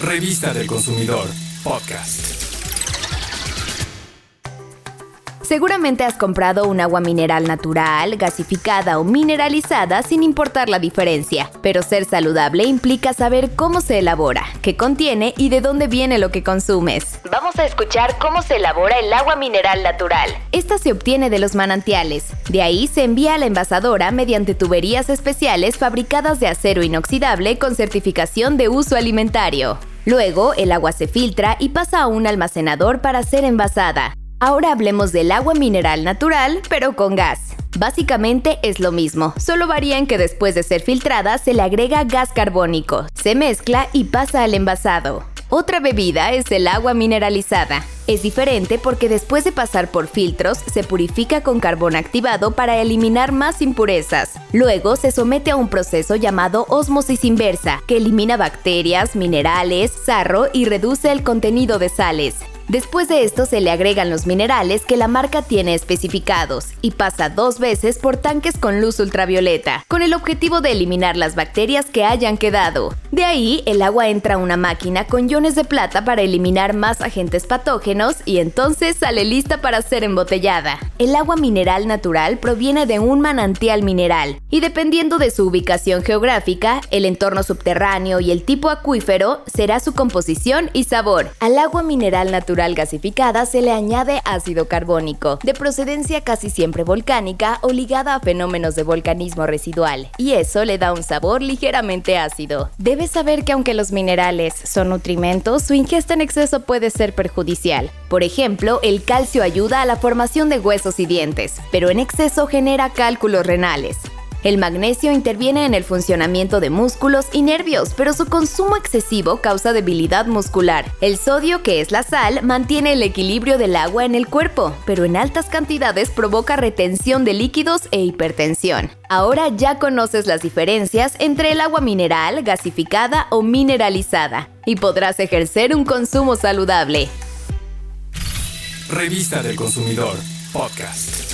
Revista del Consumidor, podcast. Seguramente has comprado un agua mineral natural, gasificada o mineralizada sin importar la diferencia, pero ser saludable implica saber cómo se elabora, qué contiene y de dónde viene lo que consumes. Vamos a escuchar cómo se elabora el agua mineral natural. Esta se obtiene de los manantiales. De ahí se envía a la envasadora mediante tuberías especiales fabricadas de acero inoxidable con certificación de uso alimentario. Luego, el agua se filtra y pasa a un almacenador para ser envasada. Ahora hablemos del agua mineral natural, pero con gas. Básicamente es lo mismo, solo varía en que después de ser filtrada se le agrega gas carbónico, se mezcla y pasa al envasado. Otra bebida es el agua mineralizada. Es diferente porque después de pasar por filtros se purifica con carbón activado para eliminar más impurezas. Luego se somete a un proceso llamado osmosis inversa, que elimina bacterias, minerales, sarro y reduce el contenido de sales. Después de esto se le agregan los minerales que la marca tiene especificados y pasa dos veces por tanques con luz ultravioleta, con el objetivo de eliminar las bacterias que hayan quedado. De ahí, el agua entra a una máquina con iones de plata para eliminar más agentes patógenos y entonces sale lista para ser embotellada. El agua mineral natural proviene de un manantial mineral y dependiendo de su ubicación geográfica, el entorno subterráneo y el tipo acuífero será su composición y sabor. Al agua mineral natural gasificada se le añade ácido carbónico, de procedencia casi siempre volcánica o ligada a fenómenos de volcanismo residual, y eso le da un sabor ligeramente ácido. Debes saber que aunque los minerales son nutrimentos, su ingesta en exceso puede ser perjudicial. Por ejemplo, el calcio ayuda a la formación de huesos y dientes, pero en exceso genera cálculos renales. El magnesio interviene en el funcionamiento de músculos y nervios, pero su consumo excesivo causa debilidad muscular. El sodio, que es la sal, mantiene el equilibrio del agua en el cuerpo, pero en altas cantidades provoca retención de líquidos e hipertensión. Ahora ya conoces las diferencias entre el agua mineral, gasificada o mineralizada, y podrás ejercer un consumo saludable. Revista del Consumidor, podcast.